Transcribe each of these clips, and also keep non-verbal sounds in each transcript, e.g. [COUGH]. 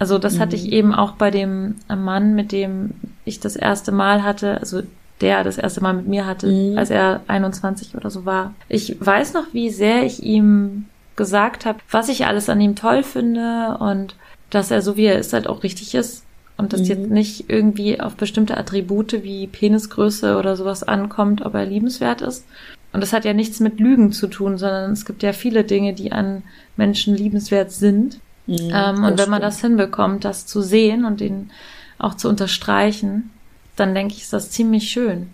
Also das mhm. hatte ich mhm. eben auch bei dem Mann, mit dem ich das erste Mal hatte, also der das erste Mal mit mir hatte, mhm. als er 21 oder so war. Ich weiß noch, wie sehr ich ihm gesagt habe, was ich alles an ihm toll finde und dass er so wie er ist halt auch richtig ist und dass mhm. jetzt nicht irgendwie auf bestimmte Attribute wie Penisgröße oder sowas ankommt, ob er liebenswert ist. Und das hat ja nichts mit Lügen zu tun, sondern es gibt ja viele Dinge, die an Menschen liebenswert sind. Mhm, ähm, und wenn man das hinbekommt, das zu sehen und ihn auch zu unterstreichen, dann denke ich, ist das ziemlich schön.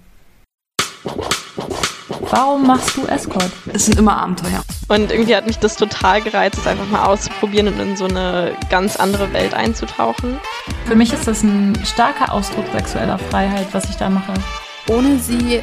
Warum machst du Escort? Es sind immer Abenteuer. Und irgendwie hat mich das total gereizt, es einfach mal auszuprobieren und in so eine ganz andere Welt einzutauchen. Für mich ist das ein starker Ausdruck sexueller Freiheit, was ich da mache. Ohne sie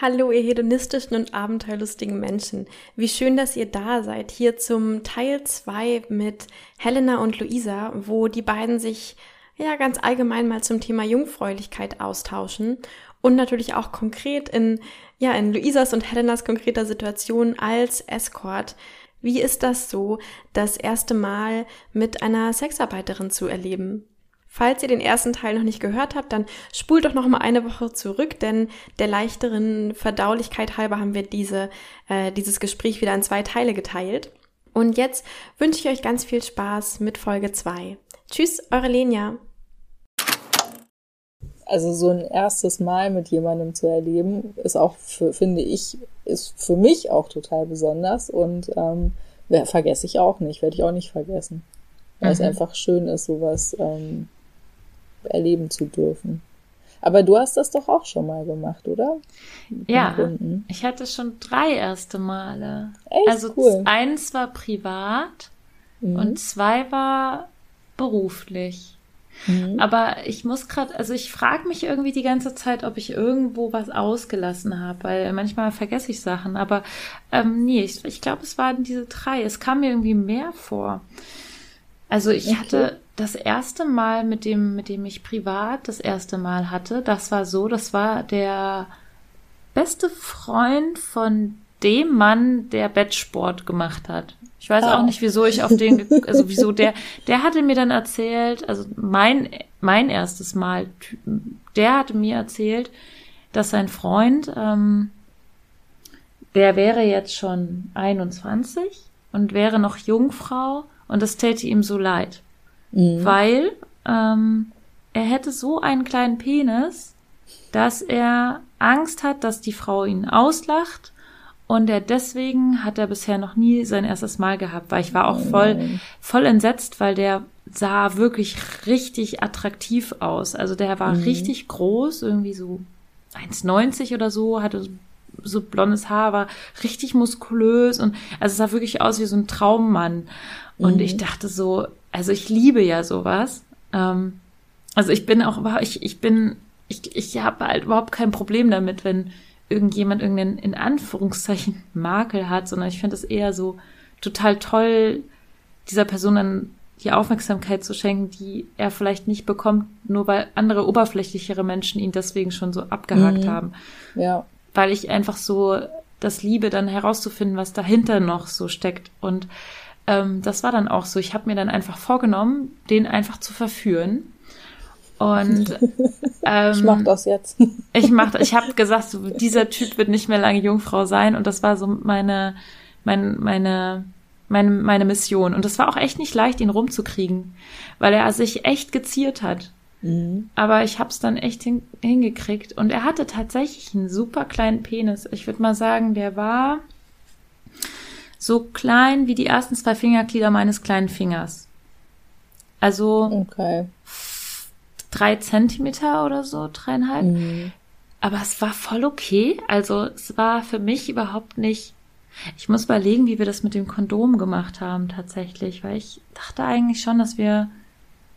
Hallo, ihr hedonistischen und abenteuerlustigen Menschen. Wie schön, dass ihr da seid. Hier zum Teil 2 mit Helena und Luisa, wo die beiden sich ja ganz allgemein mal zum Thema Jungfräulichkeit austauschen und natürlich auch konkret in, ja, in Luisas und Helenas konkreter Situation als Escort. Wie ist das so, das erste Mal mit einer Sexarbeiterin zu erleben? Falls ihr den ersten Teil noch nicht gehört habt, dann spult doch noch mal eine Woche zurück, denn der leichteren Verdaulichkeit halber haben wir diese, äh, dieses Gespräch wieder in zwei Teile geteilt. Und jetzt wünsche ich euch ganz viel Spaß mit Folge 2. Tschüss, eure Lenia. Also so ein erstes Mal mit jemandem zu erleben, ist auch, für, finde ich, ist für mich auch total besonders und ähm, vergesse ich auch nicht, werde ich auch nicht vergessen. Weil mhm. es einfach schön ist, sowas ähm, erleben zu dürfen. Aber du hast das doch auch schon mal gemacht, oder? Mit ja, ich hatte schon drei erste Male. Echt also cool. eins war privat mhm. und zwei war beruflich. Mhm. Aber ich muss gerade, also ich frage mich irgendwie die ganze Zeit, ob ich irgendwo was ausgelassen habe, weil manchmal vergesse ich Sachen. Aber ähm, nee, ich, ich glaube, es waren diese drei. Es kam mir irgendwie mehr vor. Also ich okay. hatte das erste Mal, mit dem, mit dem ich privat das erste Mal hatte, das war so, das war der beste Freund von dem Mann, der Bettsport gemacht hat. Ich weiß auch ah. nicht, wieso ich auf den, also wieso der, der hatte mir dann erzählt, also mein, mein erstes Mal, der hatte mir erzählt, dass sein Freund, ähm, der wäre jetzt schon 21 und wäre noch Jungfrau und das täte ihm so leid. Mhm. Weil ähm, er hätte so einen kleinen Penis, dass er Angst hat, dass die Frau ihn auslacht und er deswegen hat er bisher noch nie sein erstes Mal gehabt, weil ich war auch voll, voll entsetzt, weil der sah wirklich richtig attraktiv aus. Also der war mhm. richtig groß, irgendwie so 1,90 oder so, hatte so, so blondes Haar, war richtig muskulös und also sah wirklich aus wie so ein Traummann. Und mhm. ich dachte so, also ich liebe ja sowas. Ähm, also ich bin auch, ich, ich bin, ich, ich habe halt überhaupt kein Problem damit, wenn irgendjemand irgendeinen in Anführungszeichen [LAUGHS] Makel hat, sondern ich finde es eher so total toll, dieser Person dann die Aufmerksamkeit zu schenken, die er vielleicht nicht bekommt, nur weil andere oberflächlichere Menschen ihn deswegen schon so abgehakt mhm. haben. Ja. Weil ich einfach so das liebe, dann herauszufinden, was dahinter noch so steckt. Und ähm, das war dann auch so. Ich habe mir dann einfach vorgenommen, den einfach zu verführen. Und ähm, [LAUGHS] ich mach das jetzt. [LAUGHS] ich mach, ich habe gesagt, so, dieser Typ wird nicht mehr lange Jungfrau sein. Und das war so meine, meine, meine, meine, meine Mission. Und das war auch echt nicht leicht, ihn rumzukriegen, weil er sich echt geziert hat. Mhm. Aber ich habe es dann echt hin, hingekriegt. Und er hatte tatsächlich einen super kleinen Penis. Ich würde mal sagen, der war so klein wie die ersten zwei Fingerglieder meines kleinen Fingers. Also okay. drei Zentimeter oder so, dreieinhalb. Mhm. Aber es war voll okay. Also es war für mich überhaupt nicht. Ich muss überlegen, wie wir das mit dem Kondom gemacht haben tatsächlich, weil ich dachte eigentlich schon, dass wir.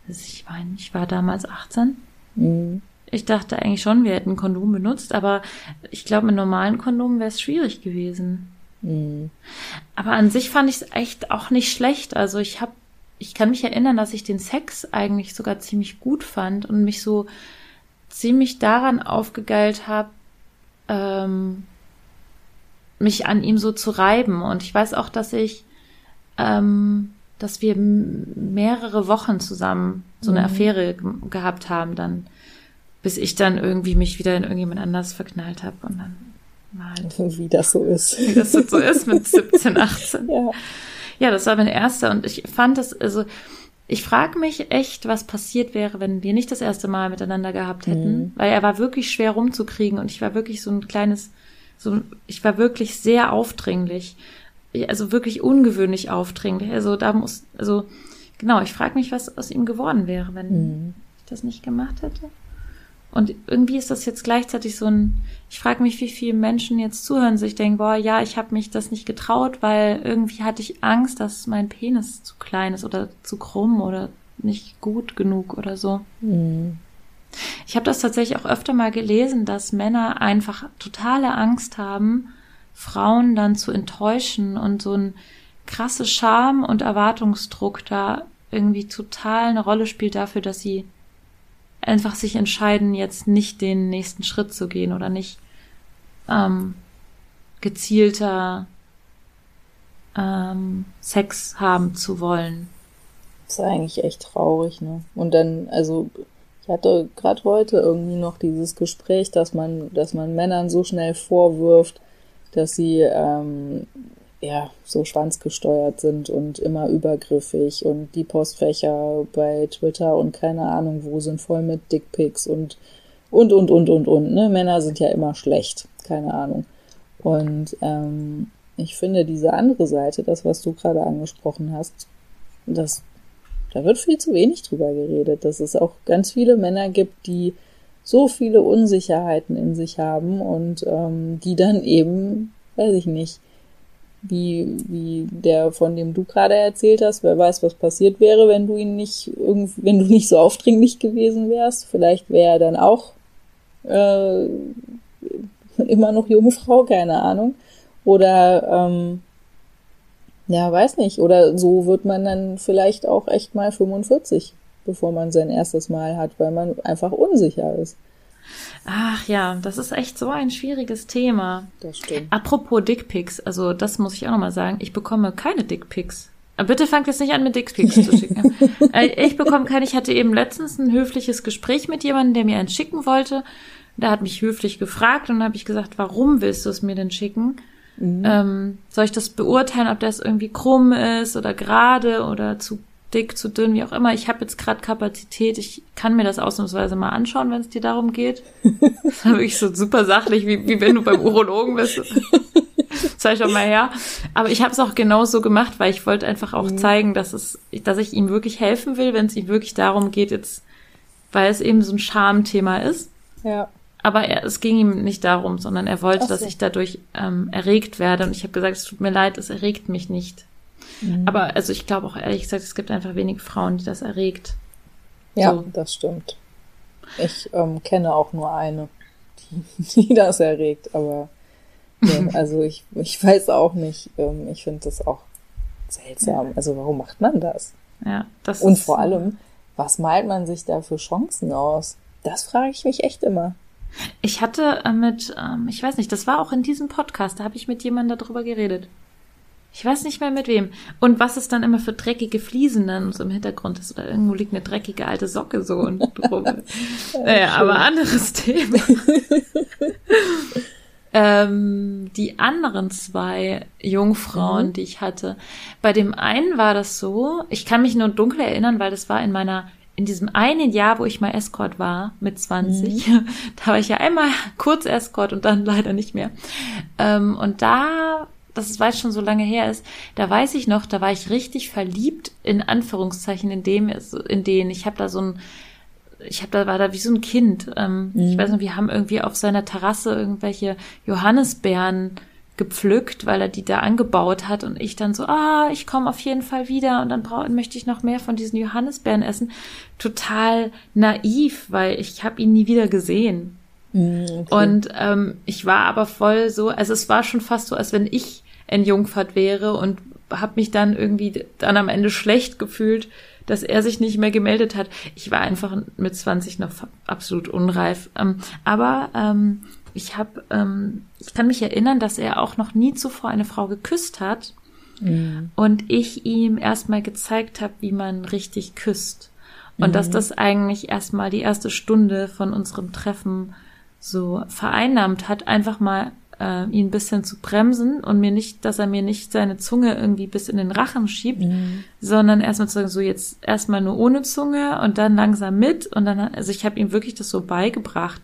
Also ich meine, ich war damals 18. Mhm. Ich dachte eigentlich schon, wir hätten Kondom benutzt, aber ich glaube, mit normalen Kondomen wäre es schwierig gewesen. Mhm. Aber an sich fand ich es echt auch nicht schlecht. Also ich habe, ich kann mich erinnern, dass ich den Sex eigentlich sogar ziemlich gut fand und mich so ziemlich daran aufgegeilt habe, ähm, mich an ihm so zu reiben. Und ich weiß auch, dass ich, ähm, dass wir mehrere Wochen zusammen so eine mhm. Affäre gehabt haben, dann, bis ich dann irgendwie mich wieder in irgendjemand anders verknallt habe und dann halt, [LAUGHS] wie das so ist. Wie das so ist mit 17, 18. ja. ja, das war mein erster und ich fand das, also ich frage mich echt, was passiert wäre, wenn wir nicht das erste Mal miteinander gehabt hätten, mhm. weil er war wirklich schwer rumzukriegen und ich war wirklich so ein kleines, so, ich war wirklich sehr aufdringlich, also wirklich ungewöhnlich aufdringlich. Also da muss, also genau, ich frage mich, was aus ihm geworden wäre, wenn mhm. ich das nicht gemacht hätte. Und irgendwie ist das jetzt gleichzeitig so ein, ich frage mich, wie viele Menschen jetzt zuhören, sich denken, boah, ja, ich habe mich das nicht getraut, weil irgendwie hatte ich Angst, dass mein Penis zu klein ist oder zu krumm oder nicht gut genug oder so. Mhm. Ich habe das tatsächlich auch öfter mal gelesen, dass Männer einfach totale Angst haben, Frauen dann zu enttäuschen und so ein krasse Scham und Erwartungsdruck da irgendwie total eine Rolle spielt dafür, dass sie einfach sich entscheiden, jetzt nicht den nächsten Schritt zu gehen oder nicht ähm, gezielter ähm, Sex haben zu wollen. Das ist eigentlich echt traurig, ne? Und dann, also ich hatte gerade heute irgendwie noch dieses Gespräch, dass man, dass man Männern so schnell vorwirft, dass sie ähm, ja, so schwanzgesteuert sind und immer übergriffig und die Postfächer bei Twitter und keine Ahnung wo sind voll mit Dickpics und und und und und und, ne? Männer sind ja immer schlecht, keine Ahnung. Und ähm, ich finde diese andere Seite, das, was du gerade angesprochen hast, das, da wird viel zu wenig drüber geredet, dass es auch ganz viele Männer gibt, die so viele Unsicherheiten in sich haben und ähm, die dann eben, weiß ich nicht, wie, wie der, von dem du gerade erzählt hast. Wer weiß, was passiert wäre, wenn du ihn nicht wenn du nicht so aufdringlich gewesen wärst. Vielleicht wäre er dann auch äh, immer noch Jungfrau, keine Ahnung. Oder ähm, ja, weiß nicht. Oder so wird man dann vielleicht auch echt mal 45, bevor man sein erstes Mal hat, weil man einfach unsicher ist. Ach ja, das ist echt so ein schwieriges Thema. Das stimmt. Apropos Dickpics, also das muss ich auch nochmal sagen, ich bekomme keine Dickpics. Bitte fangt jetzt nicht an, mit Dickpics zu schicken. [LAUGHS] Äh, ich bekomme keine, ich hatte eben letztens ein höfliches Gespräch mit jemandem, der mir einen schicken wollte. Der hat mich höflich gefragt und dann habe ich gesagt, warum willst du es mir denn schicken? Mhm. Ähm, soll ich das beurteilen, ob das irgendwie krumm ist oder gerade oder zu dick, zu dünn, wie auch immer. Ich habe jetzt gerade Kapazität. Ich kann mir das ausnahmsweise mal anschauen, wenn es dir darum geht. Das war wirklich so super sachlich, wie, wie wenn du beim Urologen bist. Zeig doch mal her. Aber ich habe es auch genau so gemacht, weil ich wollte einfach auch mhm. zeigen, dass es, dass ich ihm wirklich helfen will, wenn es ihm wirklich darum geht, jetzt, weil es eben so ein Schamthema ist. Ja. Aber er, es ging ihm nicht darum, sondern er wollte, so. dass ich dadurch ähm, erregt werde. Und ich habe gesagt, es tut mir leid, es erregt mich nicht. Mhm. Aber also ich glaube auch ehrlich gesagt, es gibt einfach wenig Frauen, die das erregt. Ja, so. das stimmt. Ich ähm, kenne auch nur eine, die, [LAUGHS] die das erregt, aber ähm, [LAUGHS] also ich, ich weiß auch nicht. Ähm, ich finde das auch seltsam. Ja. Also warum macht man das? Ja, das Und vor allem, was malt man sich da für Chancen aus? Das frage ich mich echt immer. Ich hatte äh, mit, ähm, ich weiß nicht, das war auch in diesem Podcast, da habe ich mit jemandem darüber geredet. Ich weiß nicht mehr mit wem. Und was es dann immer für dreckige Fliesen dann so im Hintergrund ist. Oder irgendwo liegt eine dreckige alte Socke so und [LAUGHS] drum. naja, aber anderes [LAUGHS] Thema. [LAUGHS] ähm, die anderen zwei Jungfrauen, mhm. die ich hatte. Bei dem einen war das so, ich kann mich nur dunkel erinnern, weil das war in meiner in diesem einen Jahr, wo ich mal Escort war, mit 20, mhm. da war ich ja einmal kurz Escort und dann leider nicht mehr. Ähm, und da das ist, weil es schon so lange her ist, da weiß ich noch, da war ich richtig verliebt, in Anführungszeichen, in dem, in denen. Ich habe da so ein, ich habe da war da wie so ein Kind. Ähm, mhm. Ich weiß noch, wir haben irgendwie auf seiner Terrasse irgendwelche Johannisbeeren gepflückt, weil er die da angebaut hat und ich dann so, ah, ich komme auf jeden Fall wieder und dann brauch, möchte ich noch mehr von diesen Johannisbeeren essen. Total naiv, weil ich habe ihn nie wieder gesehen. Mm, okay. Und ähm, ich war aber voll so, also es war schon fast so, als wenn ich entjungfert wäre und habe mich dann irgendwie dann am Ende schlecht gefühlt, dass er sich nicht mehr gemeldet hat. Ich war einfach mit 20 noch absolut unreif. Ähm, aber ähm, ich habe, ähm, ich kann mich erinnern, dass er auch noch nie zuvor eine Frau geküsst hat. Mhm. Und ich ihm erstmal gezeigt habe, wie man richtig küsst. Und mhm. dass das eigentlich erstmal die erste Stunde von unserem Treffen so vereinnahmt hat, einfach mal äh, ihn ein bisschen zu bremsen und mir nicht, dass er mir nicht seine Zunge irgendwie bis in den Rachen schiebt, mhm. sondern erstmal zu sagen, so jetzt erstmal nur ohne Zunge und dann langsam mit und dann, also ich habe ihm wirklich das so beigebracht.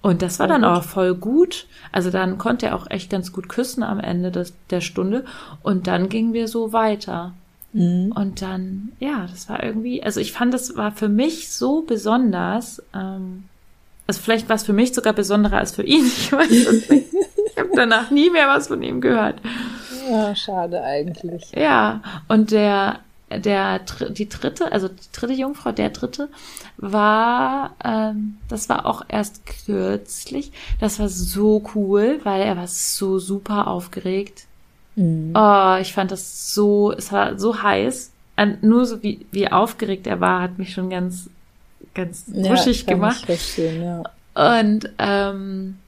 Und das war dann auch voll gut. Also dann konnte er auch echt ganz gut küssen am Ende des, der Stunde. Und dann gingen wir so weiter. Mhm. Und dann, ja, das war irgendwie, also ich fand, das war für mich so besonders. Ähm, also vielleicht war es für mich sogar besonderer als für ihn. [LAUGHS] Ich weiß es nicht. Ich habe danach nie mehr was von ihm gehört. Ja, schade eigentlich. Ja, und der, der, die dritte, also die dritte Jungfrau, der dritte, war, ähm, das war auch erst kürzlich. Das war so cool, weil er war so super aufgeregt. Mhm. Oh, ich fand das so, es war so heiß. Und nur so wie, wie aufgeregt er war, hat mich schon ganz, ganz wuschig ja, gemacht. Ja. Und ähm,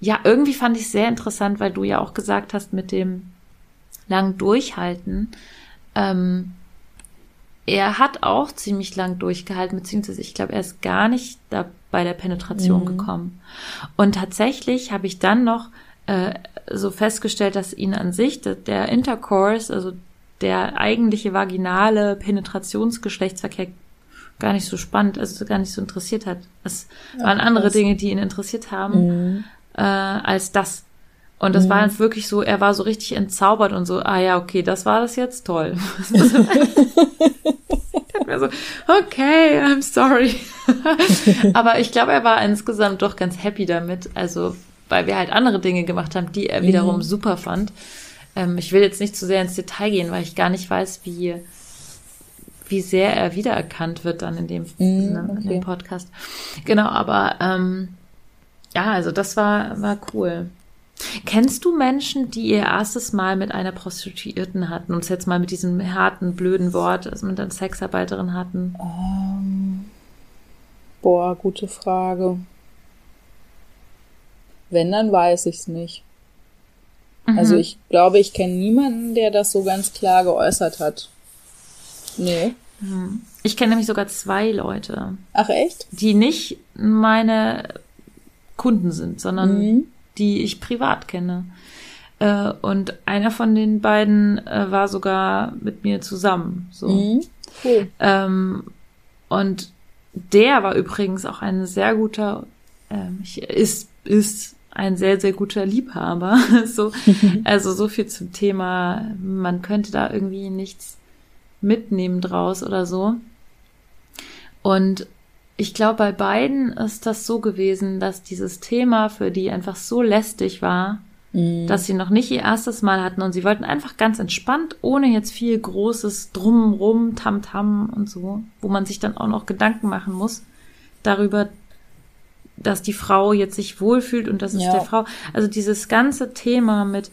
ja, irgendwie fand ich sehr interessant, weil du ja auch gesagt hast mit dem lang durchhalten. Ähm, er hat auch ziemlich lang durchgehalten, beziehungsweise ich glaube, er ist gar nicht da bei der Penetration mhm. gekommen. Und tatsächlich habe ich dann noch äh, so festgestellt, dass ihn an sich, der Intercourse, also der eigentliche vaginale Penetrationsgeschlechtsverkehr gar nicht so spannend, also gar nicht so interessiert hat. Es ja, waren andere krass. Dinge, die ihn interessiert haben, mhm. äh, als das. Und das mhm. war wirklich so, er war so richtig entzaubert und so, ah ja, okay, das war das jetzt, toll. [LAUGHS] [LAUGHS] so, okay, I'm sorry. [LAUGHS] Aber ich glaube, er war insgesamt doch ganz happy damit. Also, weil wir halt andere Dinge gemacht haben, die er wiederum mhm. super fand. Ähm, ich will jetzt nicht zu sehr ins Detail gehen, weil ich gar nicht weiß, wie, wie sehr er wiedererkannt wird dann in dem, mhm, ne, in dem Podcast. Genau, aber ähm, ja, also das war, war cool. Kennst du Menschen, die ihr erstes Mal mit einer Prostituierten hatten, uns jetzt mal mit diesem harten, blöden Wort, also mit einer Sexarbeiterin hatten? Um, ähm, boah, gute Frage. Wenn, dann weiß ich's nicht. Mhm. Also ich glaube, ich kenne niemanden, der das so ganz klar geäußert hat. Nee. Mhm. Ich kenne nämlich sogar zwei Leute. Ach echt? Die nicht meine Kunden sind, sondern mhm die ich privat kenne. Äh, und einer von den beiden äh, war sogar mit mir zusammen. So. Mhm. Cool. Ähm, und der war übrigens auch ein sehr guter, ähm, ist, ist ein sehr, sehr guter Liebhaber. [LAUGHS] so, [LAUGHS] also so viel zum Thema, man könnte da irgendwie nichts mitnehmen draus oder so. Und ich glaube, bei beiden ist das so gewesen, dass dieses Thema für die einfach so lästig war, mhm. dass sie noch nicht ihr erstes Mal hatten und sie wollten einfach ganz entspannt, ohne jetzt viel großes Drumrum, Tamtam und so, wo man sich dann auch noch Gedanken machen muss darüber, dass die Frau jetzt sich wohlfühlt und das ist ja. der Frau. Also dieses ganze Thema mit,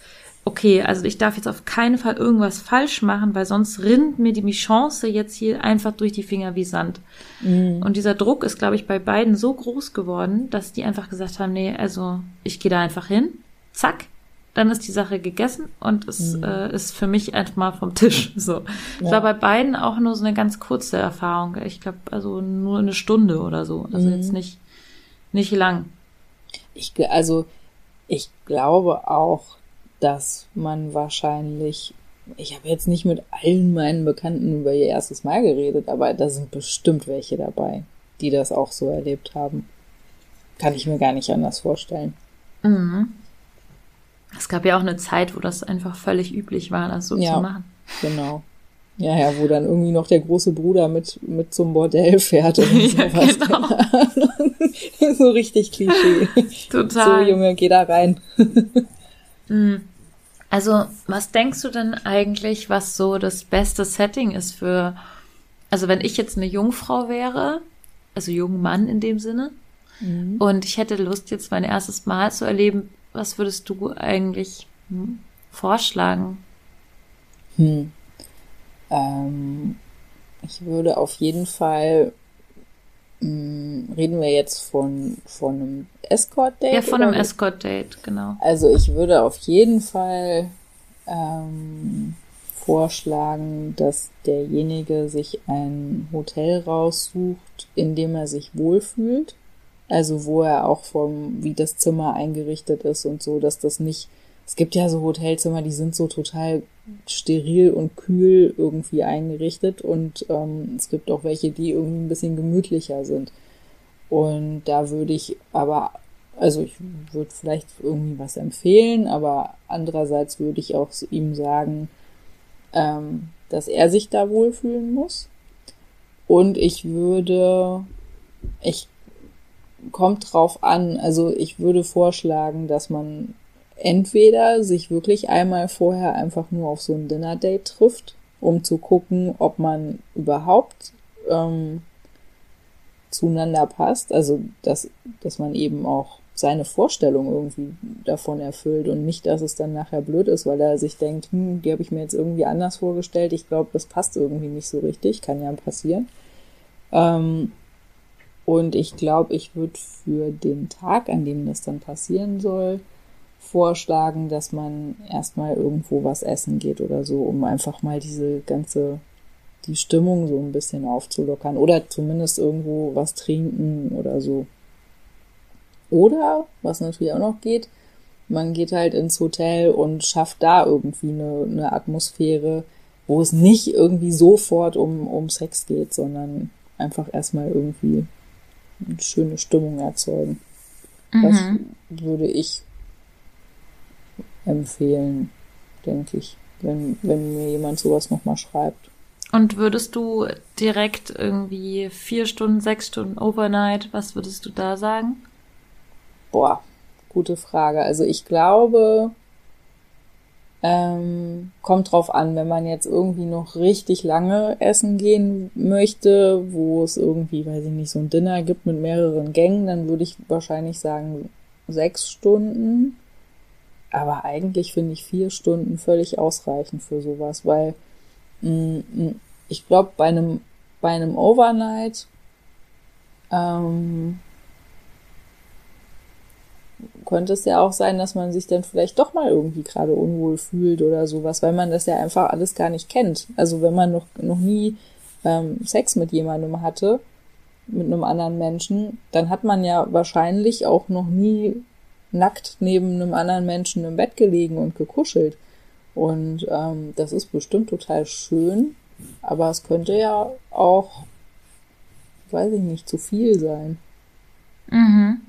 okay, also ich darf jetzt auf keinen Fall irgendwas falsch machen, weil sonst rinnt mir die Chance jetzt hier einfach durch die Finger wie Sand. Mhm. Und dieser Druck ist, glaube ich, bei beiden so groß geworden, dass die einfach gesagt haben, nee, also ich gehe da einfach hin, zack, dann ist die Sache gegessen und es mhm. äh, ist für mich einfach mal vom Tisch. [LAUGHS] So. Ja. war bei beiden auch nur so eine ganz kurze Erfahrung. Ich glaube, also nur eine Stunde oder so. Also mhm. jetzt nicht, nicht lang. Ich, also ich glaube auch, dass man wahrscheinlich, ich habe jetzt nicht mit allen meinen Bekannten über ihr erstes Mal geredet, aber da sind bestimmt welche dabei, die das auch so erlebt haben. Kann ich mir gar nicht anders vorstellen. Mhm. Es gab ja auch eine Zeit, wo das einfach völlig üblich war, das so ja, zu machen. Genau. Ja, ja, wo dann irgendwie noch der große Bruder mit, mit zum Bordell fährt und [LAUGHS] ja, sowas. Genau. [LAUGHS] so richtig Klischee. [LAUGHS] Total. So, Junge, geh da rein. Hm. Also, was denkst du denn eigentlich, was so das beste Setting ist für, also wenn ich jetzt eine Jungfrau wäre, also jungen Mann in dem Sinne, mhm. und ich hätte Lust, jetzt mein erstes Mal zu erleben, was würdest du eigentlich hm, vorschlagen? Hm. Ähm, ich würde auf jeden Fall reden wir jetzt von, von einem Escort-Date? Ja, von einem Escort-Date, genau. Also ich würde auf jeden Fall ähm, vorschlagen, dass derjenige sich ein Hotel raussucht, in dem er sich wohlfühlt. Also wo er auch vom, wie das Zimmer eingerichtet ist und so, dass das nicht, es gibt ja so Hotelzimmer, die sind so total steril und kühl irgendwie eingerichtet und ähm, es gibt auch welche, die irgendwie ein bisschen gemütlicher sind. Und da würde ich aber, also ich würde vielleicht irgendwie was empfehlen, aber andererseits würde ich auch ihm sagen, ähm, dass er sich da wohlfühlen muss. Und ich würde, ich kommt drauf an, also ich würde vorschlagen, dass man entweder sich wirklich einmal vorher einfach nur auf so ein Dinner-Date trifft, um zu gucken, ob man überhaupt ähm, zueinander passt. Also, dass, dass man eben auch seine Vorstellung irgendwie davon erfüllt und nicht, dass es dann nachher blöd ist, weil er sich denkt, hm, die habe ich mir jetzt irgendwie anders vorgestellt. Ich glaube, das passt irgendwie nicht so richtig. Kann ja passieren. Ähm, und ich glaube, ich würde für den Tag, an dem das dann passieren soll, vorschlagen, dass man erstmal irgendwo was essen geht oder so, um einfach mal diese ganze, die Stimmung so ein bisschen aufzulockern oder zumindest irgendwo was trinken oder so. Oder, was natürlich auch noch geht, man geht halt ins Hotel und schafft da irgendwie eine, eine Atmosphäre, wo es nicht irgendwie sofort um, um Sex geht, sondern einfach erstmal irgendwie eine schöne Stimmung erzeugen. Mhm. Das würde ich empfehlen, denke ich, wenn, wenn mir jemand sowas nochmal schreibt. Und würdest du direkt irgendwie vier Stunden, sechs Stunden Overnight, was würdest du da sagen? Boah, gute Frage. Also ich glaube, ähm, kommt drauf an, wenn man jetzt irgendwie noch richtig lange essen gehen möchte, wo es irgendwie, weiß ich nicht, so ein Dinner gibt mit mehreren Gängen, dann würde ich wahrscheinlich sagen sechs Stunden. Aber eigentlich finde ich vier Stunden völlig ausreichend für sowas, weil mh, mm, mm, ich glaube, bei einem, bei einem Overnight ähm, könnte es ja auch sein, dass man sich dann vielleicht doch mal irgendwie gerade unwohl fühlt oder sowas, weil man das ja einfach alles gar nicht kennt. Also wenn man noch, noch nie ähm, Sex mit jemandem hatte, mit einem anderen Menschen, dann hat man ja wahrscheinlich auch noch nie nackt neben einem anderen Menschen im Bett gelegen und gekuschelt. Und ähm, das ist bestimmt total schön, aber es könnte ja auch, weiß ich nicht, zu viel sein. Mhm.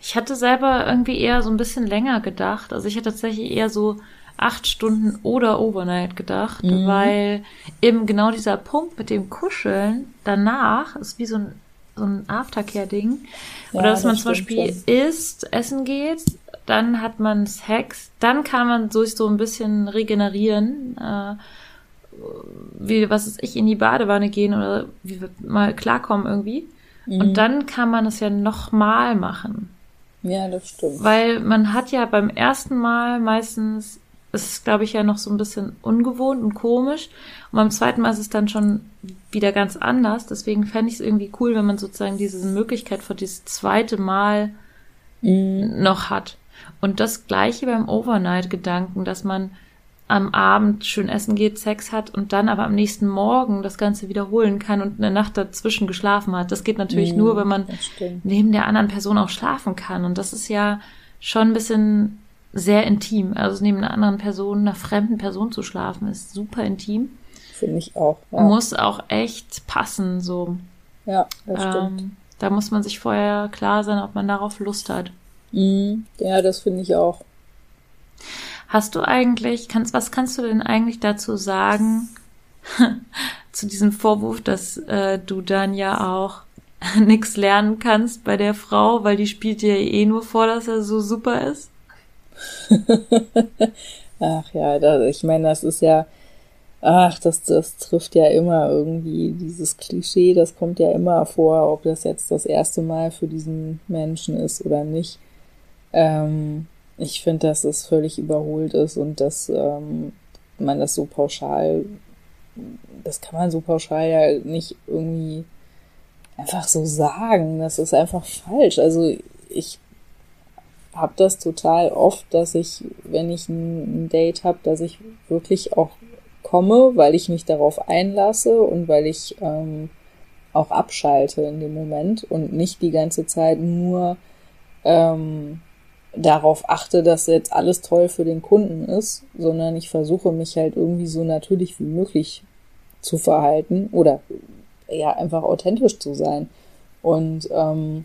Ich hatte selber irgendwie eher so ein bisschen länger gedacht. Also ich hätte tatsächlich eher so acht Stunden oder Overnight gedacht, mhm. weil eben genau dieser Punkt mit dem Kuscheln danach ist wie so ein so ein Aftercare-Ding. Ja, Oder dass man zum Beispiel schon. isst, essen geht, dann hat man Sex, dann kann man sich so ein bisschen regenerieren, äh, wie, was ist ich, in die Badewanne gehen oder wie mal klarkommen irgendwie. Mhm. Und dann kann man es ja nochmal machen. Ja, das stimmt. Weil man hat ja beim ersten Mal meistens ist, glaube ich, ja noch so ein bisschen ungewohnt und komisch. Und beim zweiten Mal ist es dann schon wieder ganz anders. Deswegen fände ich es irgendwie cool, wenn man sozusagen diese Möglichkeit für dieses zweite Mal mm. noch hat. Und das gleiche beim Overnight-Gedanken, dass man am Abend schön essen geht, Sex hat und dann aber am nächsten Morgen das Ganze wiederholen kann und eine Nacht dazwischen geschlafen hat. Das geht natürlich mm, nur, wenn man neben der anderen Person auch schlafen kann. Und das ist ja schon ein bisschen sehr intim. Also neben einer anderen Person, einer fremden Person zu schlafen, ist super intim. Finde ich auch. Ja. Muss auch echt passen, so. Ja, das ähm, stimmt. Da muss man sich vorher klar sein, ob man darauf Lust hat. Mhm. Ja, das finde ich auch. Hast du eigentlich, kannst, was kannst du denn eigentlich dazu sagen, [LAUGHS] zu diesem Vorwurf, dass äh, du dann ja auch [LAUGHS] nichts lernen kannst bei der Frau, weil die spielt dir eh nur vor, dass er so super ist? [LAUGHS] ach ja, das, ich meine, das ist ja, ach, das, das trifft ja immer irgendwie dieses Klischee, das kommt ja immer vor, ob das jetzt das erste Mal für diesen Menschen ist oder nicht. Ähm, ich finde, dass es völlig überholt ist und dass ähm, man das so pauschal, das kann man so pauschal ja nicht irgendwie einfach so sagen. Das ist einfach falsch. Also ich habe das total oft, dass ich, wenn ich ein, Date habe, dass ich wirklich auch komme, weil ich mich darauf einlasse und weil ich ähm, auch abschalte in dem Moment und nicht die ganze Zeit nur ähm, darauf achte, dass jetzt alles toll für den Kunden ist, sondern ich versuche mich halt irgendwie so natürlich wie möglich zu verhalten oder ja einfach authentisch zu sein. Und ähm,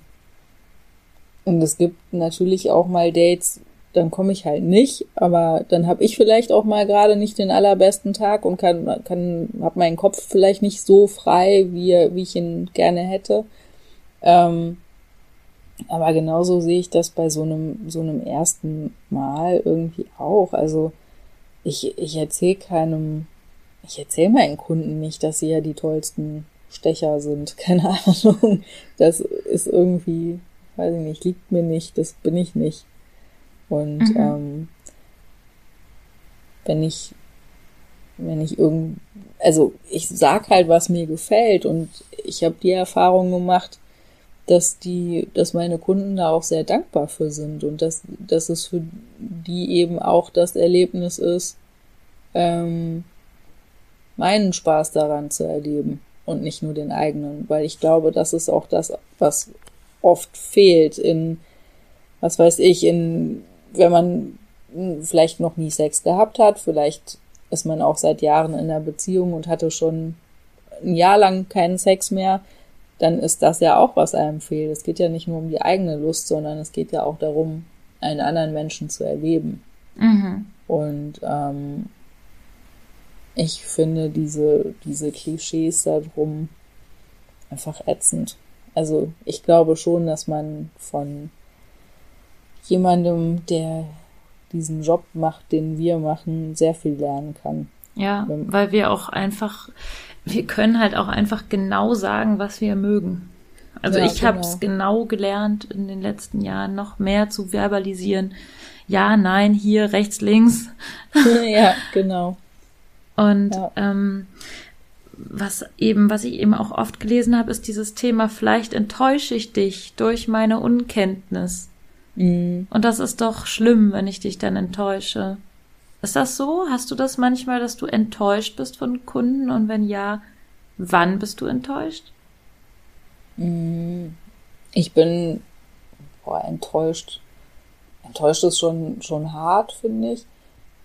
und es gibt natürlich auch mal Dates, dann komme ich halt nicht, aber dann habe ich vielleicht auch mal gerade nicht den allerbesten Tag und kann kann habe meinen Kopf vielleicht nicht so frei, wie wie ich ihn gerne hätte. Ähm, aber genauso sehe ich das bei so einem, so einem ersten Mal irgendwie auch. Also ich, ich erzähle keinem, ich erzähle meinen Kunden nicht, dass sie ja die tollsten Stecher sind. [LAUGHS] Keine Ahnung. Das ist irgendwie, weiß ich nicht, liegt mir nicht, das bin ich nicht. Und mhm. ähm, wenn ich, wenn ich irgend, also ich sag halt, was mir gefällt und ich habe die Erfahrung gemacht, dass die, dass meine Kunden da auch sehr dankbar für sind und dass, dass es für die eben auch das Erlebnis ist, ähm, meinen Spaß daran zu erleben und nicht nur den eigenen, weil ich glaube, das ist auch das, was oft fehlt in, was weiß ich, in, wenn man vielleicht noch nie Sex gehabt hat, vielleicht ist man auch seit Jahren in einer Beziehung und hatte schon ein Jahr lang keinen Sex mehr, dann ist das ja auch, was einem fehlt. Es geht ja nicht nur um die eigene Lust, sondern es geht ja auch darum, einen anderen Menschen zu erleben. Mhm. Und ähm, ich finde diese, diese Klischees darum einfach ätzend. Also ich glaube schon, dass man von jemandem, der diesen Job macht, den wir machen, sehr viel lernen kann. Ja, weil wir auch einfach wir können halt auch einfach genau sagen, was wir mögen. Also ja, ich genau. habe es genau gelernt in den letzten Jahren, noch mehr zu verbalisieren. Ja, nein, hier, rechts, links. [LAUGHS] ja, genau. Und ja. ähm, was eben, was ich eben auch oft gelesen habe, ist dieses Thema, vielleicht enttäusche ich dich durch meine Unkenntnis. Mhm. Und das ist doch schlimm, wenn ich dich dann enttäusche. Ist das so? Hast du das manchmal, dass du enttäuscht bist von Kunden? Und wenn ja, wann bist du enttäuscht? Mm, ich bin boah, enttäuscht. Enttäuscht ist schon, schon hart, finde ich.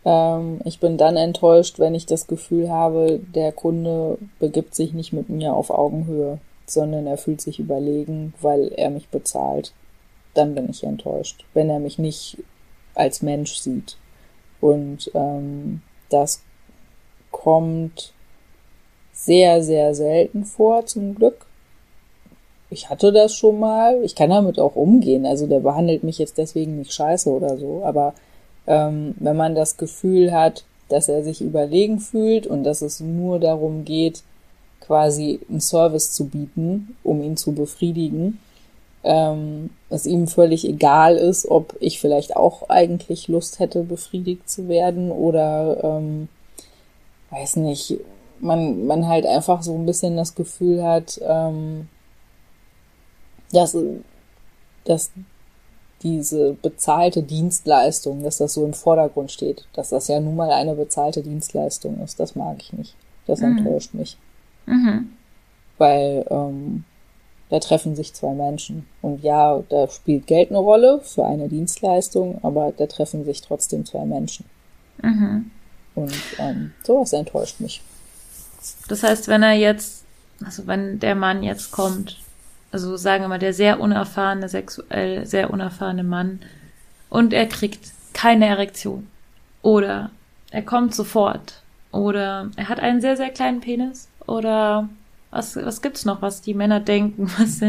Ähm, ich bin dann enttäuscht, wenn ich das Gefühl habe, der Kunde begibt sich nicht mit mir auf Augenhöhe, sondern er fühlt sich überlegen, weil er mich bezahlt. Dann bin ich enttäuscht, wenn er mich nicht als Mensch sieht. Und ähm, das kommt sehr, sehr selten vor, zum Glück. Ich hatte das schon mal. Ich kann damit auch umgehen. Also der behandelt mich jetzt deswegen nicht scheiße oder so. Aber ähm, wenn man das Gefühl hat, dass er sich überlegen fühlt und dass es nur darum geht, quasi einen Service zu bieten, um ihn zu befriedigen, ähm, es ihm völlig egal ist, ob ich vielleicht auch eigentlich Lust hätte, befriedigt zu werden oder ähm, weiß nicht, man, man halt einfach so ein bisschen das Gefühl hat, ähm, dass, dass diese bezahlte Dienstleistung, dass das so im Vordergrund steht, dass das ja nun mal eine bezahlte Dienstleistung ist, das mag ich nicht. Das mhm. enttäuscht mich. Mhm. Weil ähm, da treffen sich zwei Menschen. Und ja, da spielt Geld eine Rolle für eine Dienstleistung, aber da treffen sich trotzdem zwei Menschen. Mhm. Und ähm, sowas enttäuscht mich. Das heißt, wenn er jetzt, also wenn der Mann jetzt kommt, also sagen wir mal, der sehr unerfahrene, sexuell sehr unerfahrene Mann, und er kriegt keine Erektion. Oder er kommt sofort. Oder er hat einen sehr, sehr kleinen Penis. Oder was, was gibt's noch, was die Männer denken, [LAUGHS] was,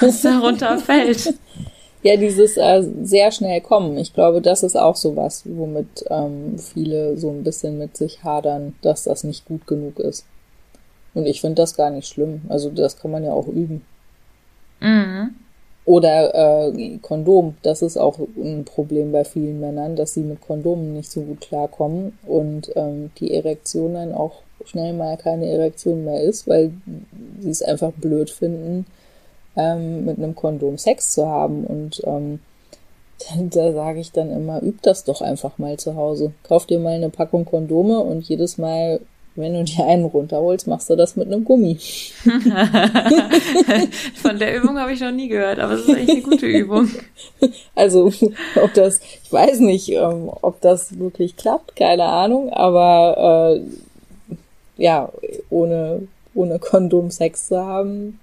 was darunter [LAUGHS] fällt? Ja, dieses äh, sehr schnell kommen. Ich glaube, das ist auch so was, womit ähm, viele so ein bisschen mit sich hadern, dass das nicht gut genug ist. Und ich finde das gar nicht schlimm. Also das kann man ja auch üben. Mhm. Oder äh, Kondom, das ist auch ein Problem bei vielen Männern, dass sie mit Kondomen nicht so gut klarkommen und ähm, die Erektion dann auch schnell mal keine Erektion mehr ist, weil sie es einfach blöd finden, ähm, mit einem Kondom Sex zu haben. Und ähm, [LAUGHS] da sage ich dann immer, üb das doch einfach mal zu Hause. Kauf dir mal eine Packung Kondome und jedes Mal wenn du dir einen runterholst, machst du das mit einem Gummi. [LAUGHS] Von der Übung habe ich noch nie gehört, aber es ist echt eine gute Übung. [LAUGHS] Also, ob das, ich weiß nicht, ähm, ob das wirklich klappt, keine Ahnung, aber äh, ja, ohne, ohne Kondom Sex zu haben,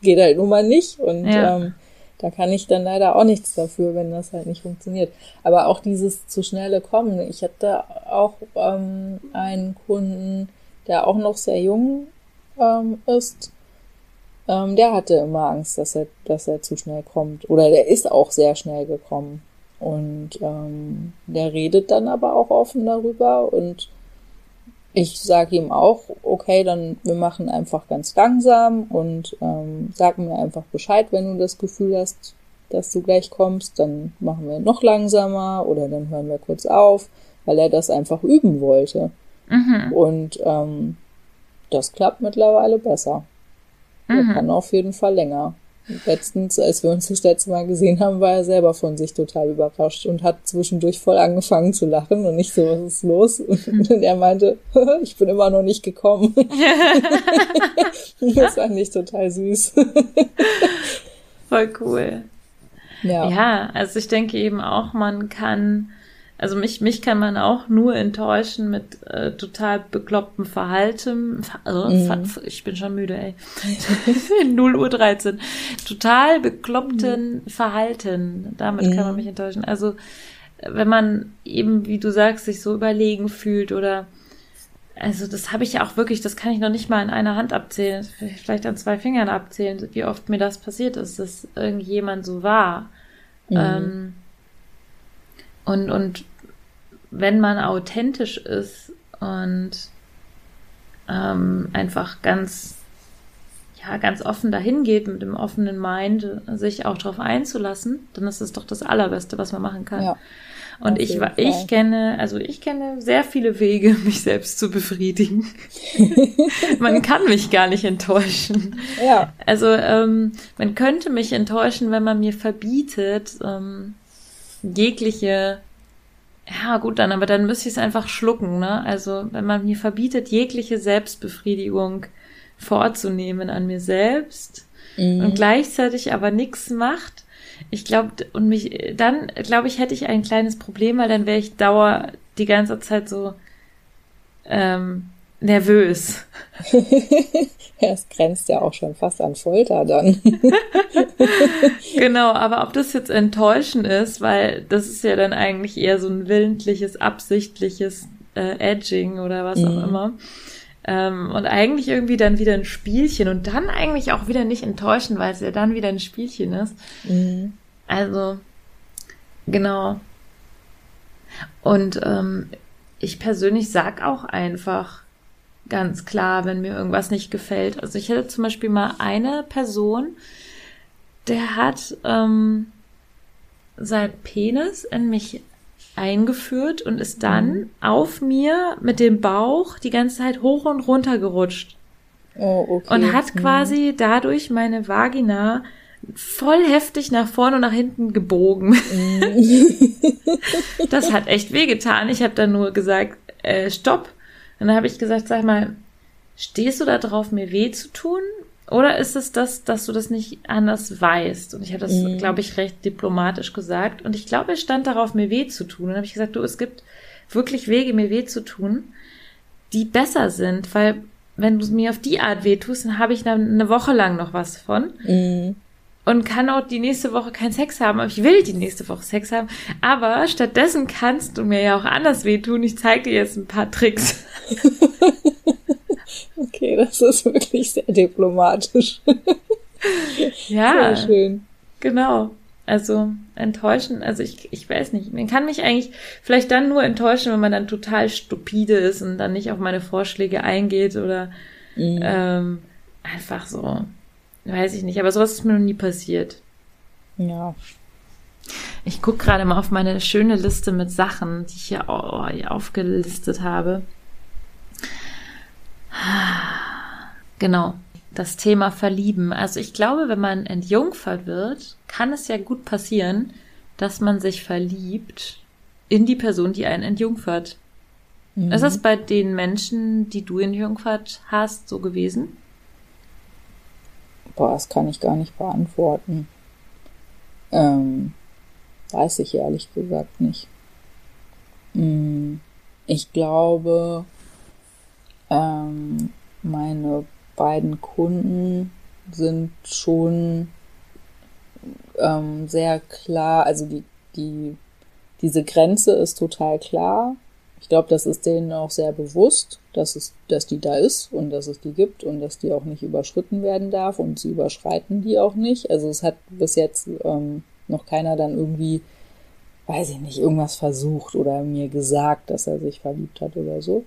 geht halt nun mal nicht. Und ja. ähm, da kann ich dann leider auch nichts dafür, wenn das halt nicht funktioniert. Aber auch dieses zu schnelle Kommen. Ich hatte auch ähm, einen Kunden, der auch noch sehr jung ähm, ist. Ähm, der hatte immer Angst, dass er, dass er zu schnell kommt. Oder der ist auch sehr schnell gekommen. Und ähm, der redet dann aber auch offen darüber und ich sage ihm auch, okay, dann wir machen einfach ganz langsam und ähm, sag mir einfach Bescheid, wenn du das Gefühl hast, dass du gleich kommst, dann machen wir noch langsamer oder dann hören wir kurz auf, weil er das einfach üben wollte. Mhm. Und ähm, das klappt mittlerweile besser. Mhm. Er kann auf jeden Fall länger. Letztens, als wir uns das letzte Mal gesehen haben, war er selber von sich total überrascht und hat zwischendurch voll angefangen zu lachen und nicht so, was ist los? Und er meinte, [LAUGHS] ich bin immer noch nicht gekommen. [LAUGHS] das fand ich total süß. voll cool. Ja. ja, also ich denke eben auch, man kann also mich, mich kann man auch nur enttäuschen mit äh, total beklopptem Verhalten. Also, mhm. Ich bin schon müde, ey. [LAUGHS] 0 Uhr 13. Total bekloppten mhm. Verhalten. Damit mhm. kann man mich enttäuschen. Also wenn man eben, wie du sagst, sich so überlegen fühlt oder also das habe ich ja auch wirklich, das kann ich noch nicht mal in einer Hand abzählen, vielleicht an zwei Fingern abzählen, wie oft mir das passiert ist, dass irgendjemand so war. Mhm. Ähm, und, und wenn man authentisch ist und ähm, einfach ganz, ja, ganz offen dahin geht mit dem offenen Mind, sich auch darauf einzulassen, dann ist es doch das Allerbeste, was man machen kann. Ja, und ich, ich kenne, also ich kenne sehr viele Wege, [LAUGHS] mich selbst zu befriedigen. [LAUGHS] man kann mich gar nicht enttäuschen. Ja. Also ähm, man könnte mich enttäuschen, wenn man mir verbietet, ähm, jegliche ja, gut, dann, aber dann müsste ich es einfach schlucken, ne? Also, wenn man mir verbietet, jegliche Selbstbefriedigung vorzunehmen an mir selbst mhm. und gleichzeitig aber nichts macht, ich glaube, und mich, dann, glaube ich, hätte ich ein kleines Problem, weil dann wäre ich dauer die ganze Zeit so ähm, nervös. [LAUGHS] es grenzt ja auch schon fast an Folter dann. [LAUGHS] genau, aber ob das jetzt enttäuschend ist, weil das ist ja dann eigentlich eher so ein willentliches, absichtliches äh, Edging oder was auch mhm. immer. Ähm, und eigentlich irgendwie dann wieder ein Spielchen und dann eigentlich auch wieder nicht enttäuschen, weil es ja dann wieder ein Spielchen ist. Mhm. Also, genau. Und ähm, ich persönlich sag auch einfach, ganz klar, wenn mir irgendwas nicht gefällt. Also ich hätte zum Beispiel mal eine Person, der hat ähm, sein Penis in mich eingeführt und ist dann mhm. auf mir mit dem Bauch die ganze Zeit hoch und runter gerutscht. Oh, okay. Und hat mhm. quasi dadurch meine Vagina voll heftig nach vorne und nach hinten gebogen. Mhm. [LAUGHS] das hat echt wehgetan. Ich habe dann nur gesagt, äh, stopp. Und dann habe ich gesagt, sag mal, stehst du da drauf, mir weh zu tun? Oder ist es das, dass du das nicht anders weißt? Und ich habe das, mhm. glaube ich, recht diplomatisch gesagt. Und ich glaube, er stand darauf, mir weh zu tun. Und dann habe ich gesagt, du, es gibt wirklich Wege, mir weh zu tun, die besser sind, weil wenn du mir auf die Art weh tust, dann habe ich dann eine Woche lang noch was von. Mhm und kann auch die nächste Woche keinen Sex haben, aber ich will die nächste Woche Sex haben. Aber stattdessen kannst du mir ja auch anders wehtun. Ich zeige dir jetzt ein paar Tricks. [LAUGHS] okay, das ist wirklich sehr diplomatisch. [LAUGHS] ja. Sehr schön. Genau. Also enttäuschen, also ich, ich weiß nicht. Man kann mich eigentlich vielleicht dann nur enttäuschen, wenn man dann total stupide ist und dann nicht auf meine Vorschläge eingeht oder mhm. ähm, einfach so, weiß ich nicht. Aber sowas ist mir noch nie passiert. Ja. Ich gucke gerade mal auf meine schöne Liste mit Sachen, die ich hier aufgelistet habe. Genau, das Thema Verlieben. Also ich glaube, wenn man entjungfert wird, kann es ja gut passieren, dass man sich verliebt in die Person, die einen entjungfert. Mhm. Ist das bei den Menschen, die du entjungfert hast, so gewesen? Boah, das kann ich gar nicht beantworten. Ähm, weiß ich ehrlich gesagt nicht. Hm, ich glaube, ähm, meine beiden Kunden sind schon ähm, sehr klar, also die, die, diese Grenze ist total klar. Ich glaube, das ist denen auch sehr bewusst, dass es, dass die da ist und dass es die gibt und dass die auch nicht überschritten werden darf und sie überschreiten die auch nicht. Also es hat bis jetzt ähm, noch keiner dann irgendwie, weiß ich nicht, irgendwas versucht oder mir gesagt, dass er sich verliebt hat oder so.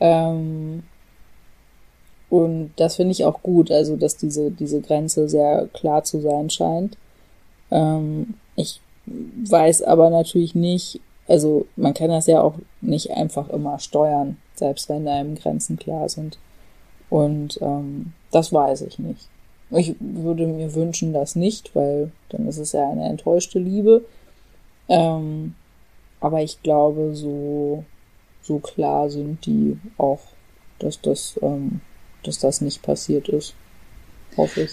Ähm, und das finde ich auch gut, also dass diese, diese Grenze sehr klar zu sein scheint. Ähm, ich weiß aber natürlich nicht, also man kann das ja auch nicht einfach immer steuern, selbst wenn einem Grenzen klar sind. Und ähm, das weiß ich nicht. Ich würde mir wünschen, das nicht, weil dann ist es ja eine enttäuschte Liebe. Ähm, aber ich glaube, so, so klar sind die auch, dass das ähm, dass das nicht passiert ist. Hoffe ich.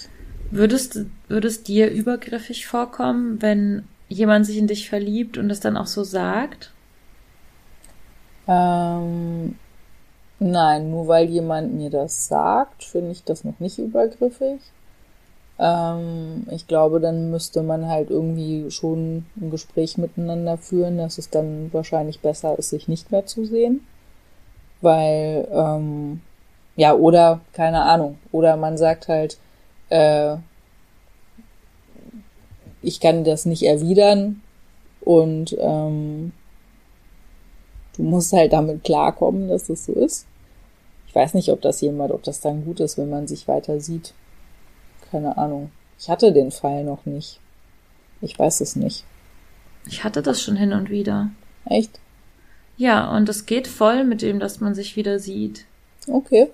Würdest, würdest dir übergriffig vorkommen, wenn jemand sich in dich verliebt und es dann auch so sagt? Ähm, nein, nur weil jemand mir das sagt, finde ich das noch nicht übergriffig. Ähm, ich glaube, dann müsste man halt irgendwie schon ein Gespräch miteinander führen, dass es dann wahrscheinlich besser ist, sich nicht mehr zu sehen. Weil ähm, ja, oder, keine Ahnung. Oder man sagt halt, äh, ich kann das nicht erwidern und ähm, du musst halt damit klarkommen, dass das so ist. Ich weiß nicht, ob das jemand, ob das dann gut ist, wenn man sich weiter sieht. Keine Ahnung. Ich hatte den Fall noch nicht. Ich weiß es nicht. Ich hatte das schon hin und wieder. Echt? Ja, und es geht voll mit dem, dass man sich wieder sieht. Okay.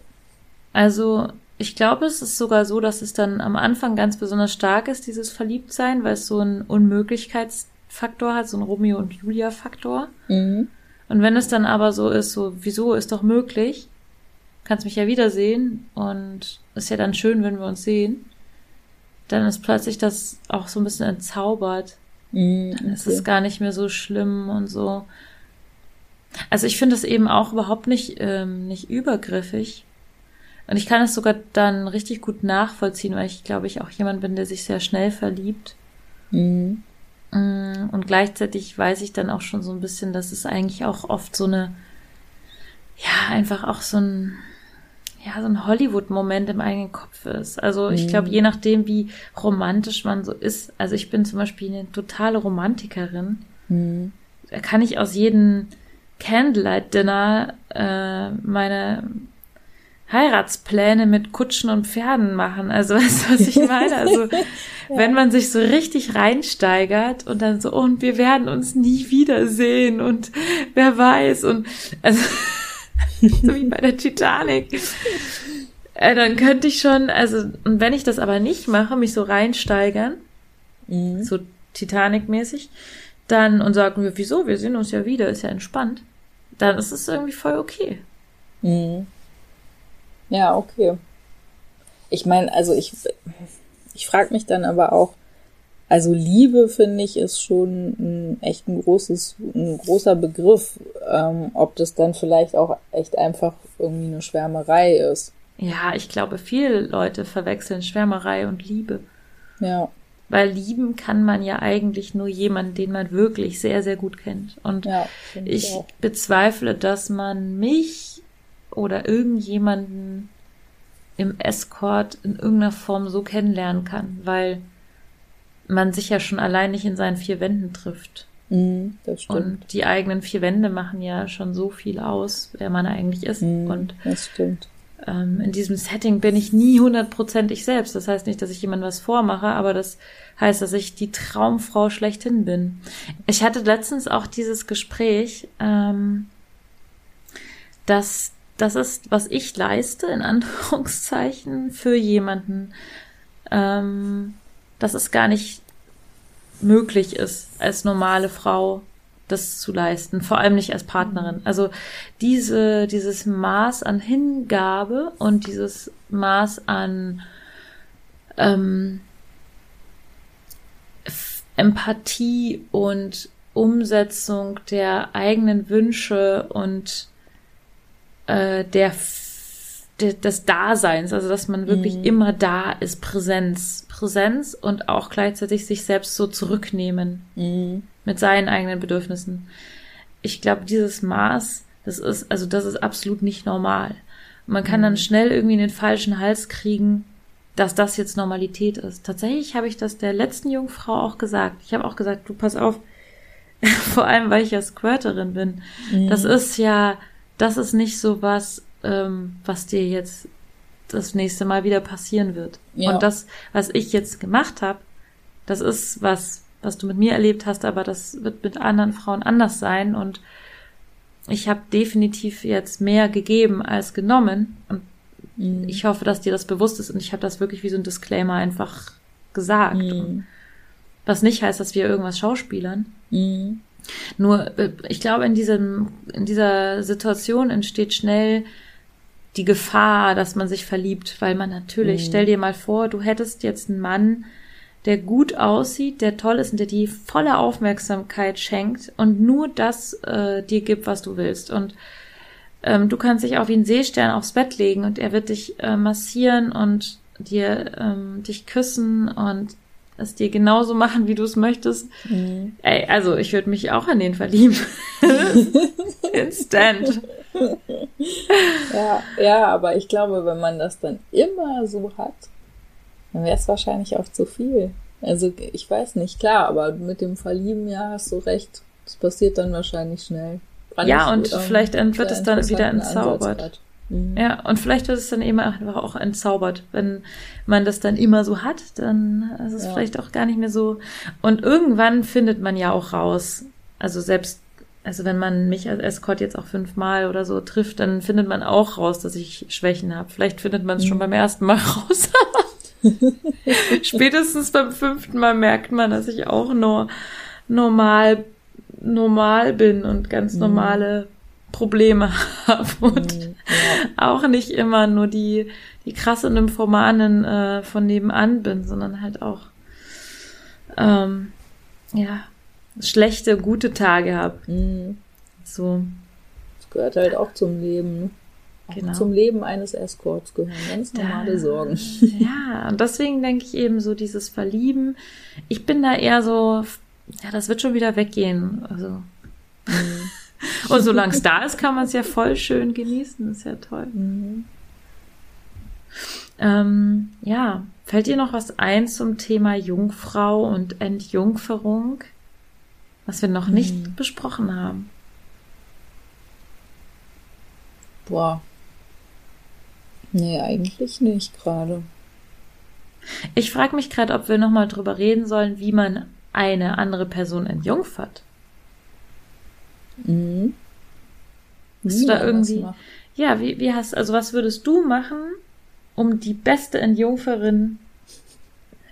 Also ich glaube, es ist sogar so, dass es dann am Anfang ganz besonders stark ist, dieses Verliebtsein, weil es so einen Unmöglichkeitsfaktor hat, so einen Romeo und Julia-Faktor. Mhm. Und wenn es dann aber so ist, so, wieso ist doch möglich, kannst mich ja wiedersehen und ist ja dann schön, wenn wir uns sehen, dann ist plötzlich das auch so ein bisschen entzaubert. Mhm, okay. Es ist gar nicht mehr so schlimm und so. Also ich finde es eben auch überhaupt nicht, ähm, nicht übergriffig, und ich kann es sogar dann richtig gut nachvollziehen, weil ich glaube ich auch jemand bin, der sich sehr schnell verliebt. Mhm. Mm, und gleichzeitig weiß ich dann auch schon so ein bisschen, dass es eigentlich auch oft so eine, ja, einfach auch so ein, ja, so ein Hollywood-Moment im eigenen Kopf ist. Also ich glaube, mhm. je nachdem, wie romantisch man so ist, also ich bin zum Beispiel eine totale Romantikerin, mhm. da kann ich aus jedem Candlelight-Dinner äh, meine Heiratspläne mit Kutschen und Pferden machen. Also [LAUGHS] weißt du, was ich meine? Also [LAUGHS] ja. wenn man sich so richtig reinsteigert und dann so, oh, und wir werden uns nie wiedersehen und wer weiß und also [LAUGHS] so wie bei der Titanic. Äh, dann könnte ich schon, also, und wenn ich das aber nicht mache, mich so reinsteigern, mhm. so Titanic-mäßig, dann und sagen wir, wieso, wir sehen uns ja wieder, ist ja entspannt, dann ist es irgendwie voll okay. Mhm. Ja, okay. Ich meine, also ich, ich frage mich dann aber auch, also Liebe finde ich ist schon ein, echt ein großes, ein großer Begriff, ähm, ob das dann vielleicht auch echt einfach irgendwie eine Schwärmerei ist. Ja, ich glaube, viele Leute verwechseln Schwärmerei und Liebe. Ja. Weil lieben kann man ja eigentlich nur jemanden, den man wirklich sehr, sehr gut kennt. Und ja, ich, ich bezweifle, dass man mich oder irgendjemanden im Escort in irgendeiner Form so kennenlernen kann, weil man sich ja schon allein nicht in seinen vier Wänden trifft. Mhm, das stimmt. Und die eigenen vier Wände machen ja schon so viel aus, wer man eigentlich ist. Mhm, Und das stimmt. ähm, in diesem Setting bin ich nie hundertprozentig selbst. Das heißt nicht, dass ich jemandem was vormache, aber das heißt, dass ich die Traumfrau schlechthin bin. Ich hatte letztens auch dieses Gespräch, ähm, dass das ist, was ich leiste, in [LAUGHS] Anführungszeichen, für jemanden, ähm, dass es gar nicht möglich ist, als normale Frau das zu leisten, vor allem nicht als Partnerin. Also diese, dieses Maß an Hingabe und dieses Maß an ähm, Empathie und Umsetzung der eigenen Wünsche und äh, der, des Daseins, also dass man wirklich Mhm. immer da ist, Präsenz, Präsenz und auch gleichzeitig sich selbst so zurücknehmen Mhm. mit seinen eigenen Bedürfnissen. Ich glaube, dieses Maß, das ist, also das ist absolut nicht normal. Man kann dann schnell irgendwie in den falschen Hals kriegen, dass das jetzt Normalität ist. Tatsächlich habe ich das der letzten Jungfrau auch gesagt. Ich habe auch gesagt, du pass auf, [LAUGHS] vor allem weil ich ja Squirterin bin. Das ist ja, das ist nicht so was, ähm, was dir jetzt das nächste Mal wieder passieren wird. Ja. Und das, was ich jetzt gemacht habe, das ist was, was du mit mir erlebt hast, aber das wird mit anderen Frauen anders sein. Und ich habe definitiv jetzt mehr gegeben als genommen. Und Mhm. ich hoffe, dass dir das bewusst ist. Und ich habe das wirklich wie so ein Disclaimer einfach gesagt. Mhm. Was nicht heißt, dass wir irgendwas schauspielern. Mhm. Nur, äh, ich glaube, in diesem, in dieser Situation entsteht schnell die Gefahr, dass man sich verliebt, weil man natürlich, Mhm. stell dir mal vor, du hättest jetzt einen Mann, der gut aussieht, der toll ist und der dir volle Aufmerksamkeit schenkt und nur das äh, dir gibt, was du willst. Und ähm, du kannst dich auf wie ein Seestern aufs Bett legen und er wird dich äh, massieren und dir ähm, dich küssen und es dir genauso machen, wie du es möchtest. Mhm. Ey, also ich würde mich auch an den verlieben. [LAUGHS] Instant. Ja, ja, aber ich glaube, wenn man das dann immer so hat, dann wäre es wahrscheinlich auch zu viel. Also ich weiß nicht, klar, aber mit dem Verlieben, ja, hast du recht. Das passiert dann wahrscheinlich schnell. Ja, und vielleicht wird es dann wieder entzaubert. Mhm. Ja, und vielleicht wird es dann eben einfach auch entzaubert. Wenn man das dann immer so hat, dann ist es Ja. vielleicht auch gar nicht mehr so. Und irgendwann findet man ja auch raus. Also selbst, also wenn man mich als Escort jetzt auch fünfmal oder so trifft, dann findet man auch raus, dass ich Schwächen habe. Vielleicht findet man es schon beim ersten Mal [LAUGHS] raus. [LAUGHS] Spätestens beim fünften Mal merkt man, dass ich auch nur normal, normal bin und ganz normale Probleme [LAUGHS] habe und Mhm. auch nicht immer nur die, die krasse Nymphomanin äh, von nebenan bin, sondern halt auch ähm, ja, schlechte, gute Tage habe. Mhm. So, Das gehört halt auch zum Leben. ne? Auch Genau. Zum Leben eines Escorts gehören ganz normale Da- Sorgen. ja, und deswegen denke ich eben so dieses Verlieben. Ich bin da eher so, ja, das wird schon wieder weggehen. Also. Und solange es da ist, kann man es ja voll schön genießen. Ist ja toll. Mhm. Ähm, ja, fällt dir noch was ein zum Thema Jungfrau und Entjungferung, was wir noch nicht besprochen haben? Boah. Nee, eigentlich nicht gerade. Ich frage mich gerade, ob wir noch mal drüber reden sollen, wie man eine andere Person entjungfert. Mhm. Hast du da irgendwie-. Ja, wie, wie hast, also was würdest du machen, um die beste Entjungferin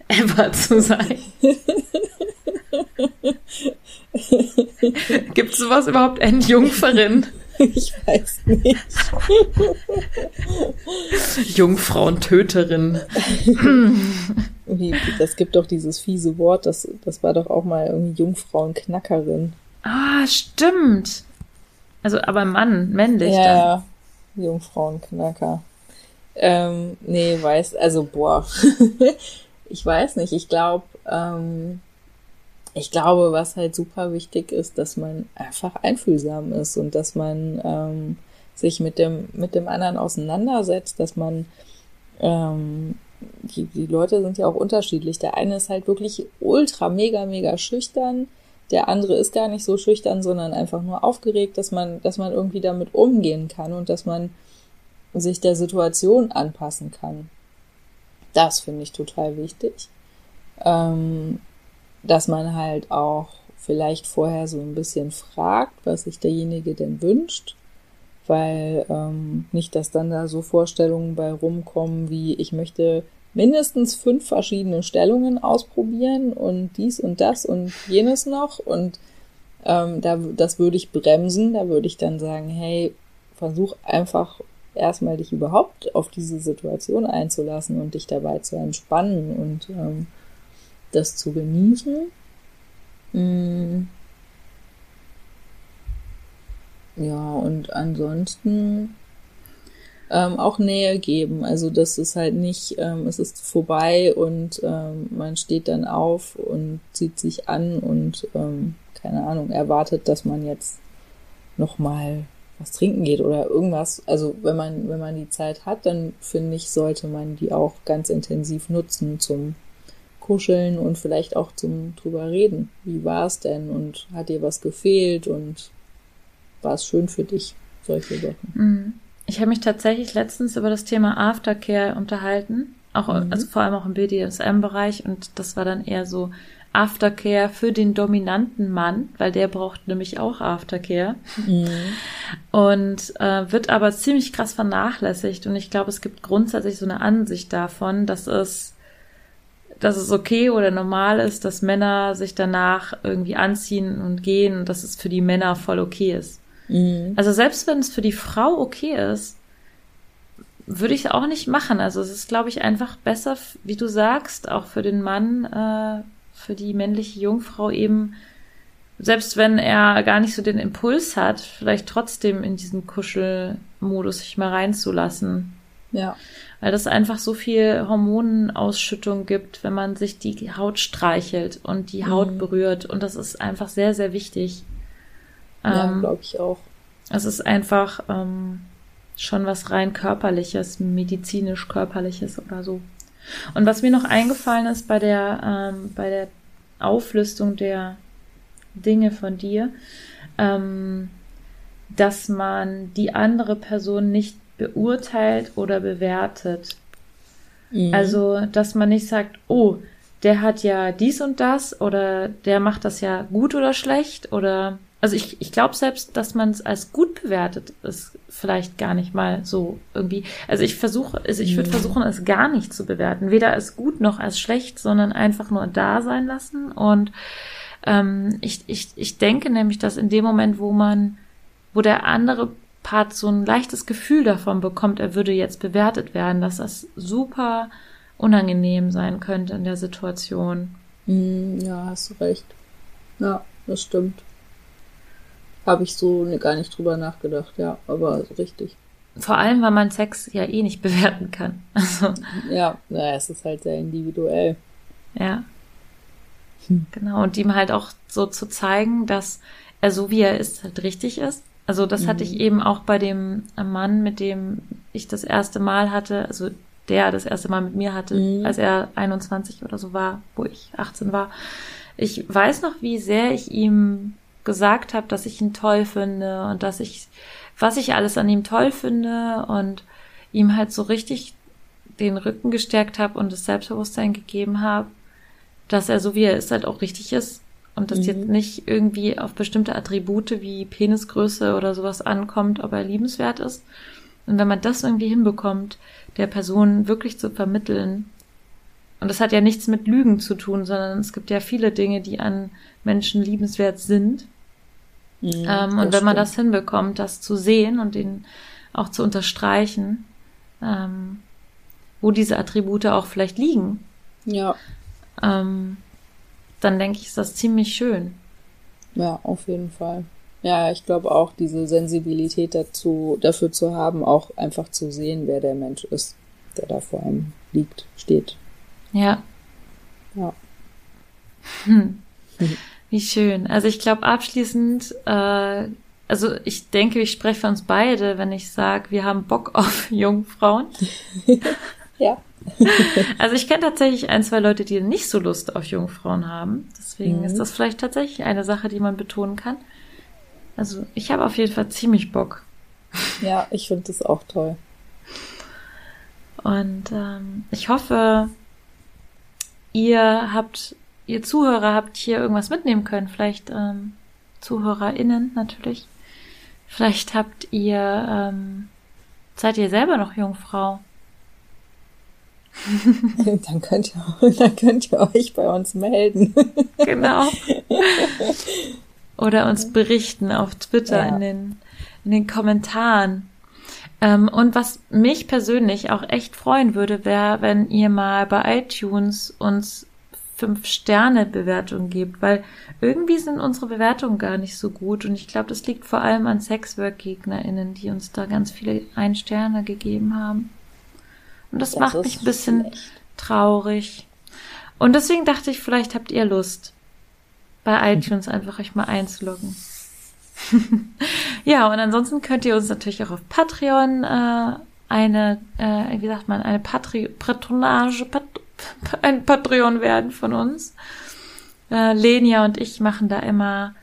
ever zu sein? [LAUGHS] Gibt es sowas überhaupt, Entjungferin? Ich weiß nicht. Jungfrauentöterin. Das gibt doch dieses fiese Wort, das, das war doch auch mal irgendwie Jungfrauenknackerin. Ah, stimmt. Also, aber Mann, männlich Ja, dann. ja. Jungfrauenknacker. Ähm, nee, weiß, also boah. [LAUGHS] ich weiß nicht. Ich glaube, ähm, ich glaube, was halt super wichtig ist, dass man einfach einfühlsam ist und dass man ähm, sich mit dem, mit dem anderen auseinandersetzt, dass man ähm, die, die Leute sind ja auch unterschiedlich. Der eine ist halt wirklich ultra, mega, mega schüchtern. Der andere ist gar nicht so schüchtern, sondern einfach nur aufgeregt, dass man, dass man irgendwie damit umgehen kann und dass man sich der Situation anpassen kann. Das finde ich total wichtig. Ähm, dass man halt auch vielleicht vorher so ein bisschen fragt, was sich derjenige denn wünscht, weil ähm, nicht, dass dann da so Vorstellungen bei rumkommen wie ich möchte mindestens fünf verschiedene Stellungen ausprobieren und dies und das und jenes noch und ähm, da, das würde ich bremsen, da würde ich dann sagen, hey, versuch einfach erstmal dich überhaupt auf diese Situation einzulassen und dich dabei zu entspannen und ähm, das zu genießen. Mm. Ja, und ansonsten ähm, auch Nähe geben. Also das ist halt nicht, ähm, es ist vorbei und ähm, man steht dann auf und zieht sich an und ähm, keine Ahnung, erwartet, dass man jetzt nochmal was trinken geht oder irgendwas. Also wenn man, wenn man die Zeit hat, dann finde ich, sollte man die auch ganz intensiv nutzen zum Kuscheln und vielleicht auch zum drüber reden. Wie war es denn und hat dir was gefehlt und war es schön für dich? Solche Sachen. Mhm. Ich habe mich tatsächlich letztens über das Thema Aftercare unterhalten, auch mhm. also vor allem auch im BDSM-Bereich und das war dann eher so Aftercare für den dominanten Mann, weil der braucht nämlich auch Aftercare mhm. und äh, wird aber ziemlich krass vernachlässigt und ich glaube, es gibt grundsätzlich so eine Ansicht davon, dass es dass es okay oder normal ist, dass Männer sich danach irgendwie anziehen und gehen und dass es für die Männer voll okay ist. Mhm. Also selbst wenn es für die Frau okay ist, würde ich es auch nicht machen. Also es ist, glaube ich, einfach besser, wie du sagst, auch für den Mann, äh, für die männliche Jungfrau eben, selbst wenn er gar nicht so den Impuls hat, vielleicht trotzdem in diesen Kuschelmodus sich mal reinzulassen. Ja. Weil das einfach so viel Hormonenausschüttung gibt, wenn man sich die Haut streichelt und die Haut mhm. berührt. Und das ist einfach sehr, sehr wichtig. Ja, ähm, glaube ich auch. Es ist einfach ähm, schon was rein körperliches, medizinisch körperliches oder so. Und was mir noch eingefallen ist bei der ähm, bei der Auflistung der Dinge von dir, ähm, dass man die andere Person nicht beurteilt oder bewertet. Mhm. Also, dass man nicht sagt, oh, der hat ja dies und das oder der macht das ja gut oder schlecht oder also ich, ich glaube selbst, dass man es als gut bewertet, ist vielleicht gar nicht mal so irgendwie. Also ich versuche, also ich würde versuchen, es gar nicht zu bewerten, weder als gut noch als schlecht, sondern einfach nur da sein lassen. Und ähm, ich, ich, ich denke nämlich, dass in dem Moment, wo man, wo der andere Part so ein leichtes Gefühl davon bekommt, er würde jetzt bewertet werden, dass das super unangenehm sein könnte in der Situation. Hm, ja, hast du recht. Ja, das stimmt. Habe ich so gar nicht drüber nachgedacht, ja, aber richtig. Vor allem, weil man Sex ja eh nicht bewerten kann. [LAUGHS] Also. Ja, naja, es ist halt sehr individuell. Ja. Hm. Genau, und ihm halt auch so zu zeigen, dass er so wie er ist, halt richtig ist. Also das mhm. hatte ich mhm. eben auch bei dem Mann, mit dem ich das erste Mal hatte, also der das erste Mal mit mir hatte, mhm. als er 21 oder so war, wo ich 18 war. Ich weiß noch, wie sehr ich ihm gesagt habe, dass ich ihn toll finde und dass ich, was ich alles an ihm toll finde und ihm halt so richtig den Rücken gestärkt habe und das Selbstbewusstsein gegeben habe, dass er so wie er ist halt auch richtig ist und dass mhm. jetzt nicht irgendwie auf bestimmte Attribute wie Penisgröße oder sowas ankommt, ob er liebenswert ist. Und wenn man das irgendwie hinbekommt, der Person wirklich zu vermitteln, und das hat ja nichts mit Lügen zu tun, sondern es gibt ja viele Dinge, die an Menschen liebenswert sind. Mhm, ähm, und wenn stimmt. man das hinbekommt, das zu sehen und ihn auch zu unterstreichen, ähm, wo diese Attribute auch vielleicht liegen, ja. ähm, dann denke ich, ist das ziemlich schön. Ja, auf jeden Fall. Ja, ich glaube auch, diese Sensibilität dazu, dafür zu haben, auch einfach zu sehen, wer der Mensch ist, der da vor einem liegt, steht. Ja. Ja. Hm. Wie schön. Also ich glaube abschließend, äh, also ich denke, ich spreche für uns beide, wenn ich sage, wir haben Bock [LAUGHS] auf Jungfrauen. [LAUGHS] ja, [LAUGHS] also ich kenne tatsächlich ein, zwei Leute, die nicht so Lust auf Jungfrauen haben. Deswegen mhm. ist das vielleicht tatsächlich eine Sache, die man betonen kann. Also ich habe auf jeden Fall ziemlich Bock. Ja, ich finde das auch toll. Und ähm, ich hoffe, ihr habt, ihr Zuhörer habt hier irgendwas mitnehmen können. Vielleicht ähm, ZuhörerInnen natürlich. Vielleicht habt ihr, ähm, seid ihr selber noch Jungfrau? [LAUGHS] dann, könnt ihr, [LAUGHS] dann könnt ihr euch bei uns melden. [LAUGHS] genau. Oder uns berichten auf Twitter ja. in, den, in den Kommentaren. Ähm, und was mich persönlich auch echt freuen würde, wäre, wenn ihr mal bei iTunes uns fünf Sterne Bewertung gebt, weil irgendwie sind unsere Bewertungen gar nicht so gut und ich glaube, das liegt vor allem an Sexwork Gegnerinnen, die uns da ganz viele ein Sterne gegeben haben. Und das, das macht mich ein bisschen schlecht. traurig. Und deswegen dachte ich, vielleicht habt ihr Lust, bei iTunes einfach euch mal einzuloggen. [LAUGHS] ja, und ansonsten könnt ihr uns natürlich auch auf Patreon äh, eine, äh, wie sagt man, eine Patri Patronage, Pat [LAUGHS] ein Patreon werden von uns. Äh, Lenia und ich machen da immer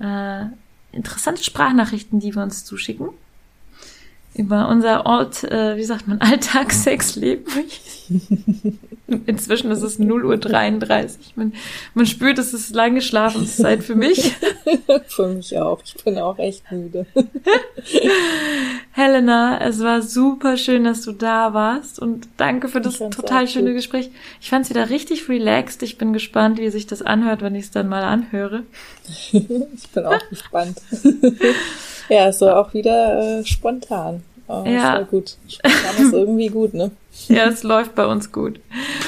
äh, interessante Sprachnachrichten, die wir uns zuschicken über unser Ort, äh, wie sagt man, [LAUGHS] Alltagssexleben. [LAUGHS] Inzwischen ist es 0 Uhr 33. Man, man spürt, es ist lange Schlafenszeit für mich. [LAUGHS] für mich auch. Ich bin auch echt müde. Helena, es war super schön, dass du da warst und danke für das total schöne gut. Gespräch. Ich fand es wieder richtig relaxed. Ich bin gespannt, wie sich das anhört, wenn ich es dann mal anhöre. ich bin auch gespannt. Ja, war auch wieder äh, spontan. Oh, ja. Sehr gut. Spontan ist irgendwie gut, ne? [LAUGHS] Ja, es läuft bei uns gut.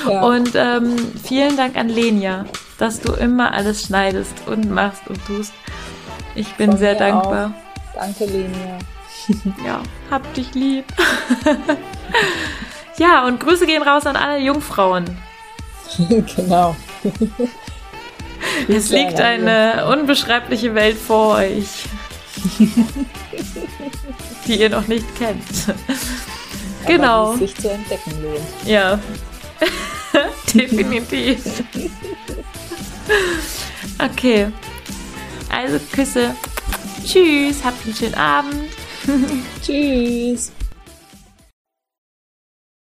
Ja. Und ähm, vielen Dank an Lenia, dass du immer alles schneidest und machst und tust. Ich bin Von sehr dankbar. Auch. Danke, Lenia. [LAUGHS] ja, hab dich lieb. [LAUGHS] ja, und Grüße gehen raus an alle Jungfrauen. genau. Es liegt eine unbeschreibliche Welt vor euch [LAUGHS] die ihr noch nicht kennt. genau. Aber sich zu entdecken lohnt. Ja. [LAUGHS] Definitiv. okay. Also Küsse. Tschüss, habt einen schönen Abend. [LAUGHS] Tschüss.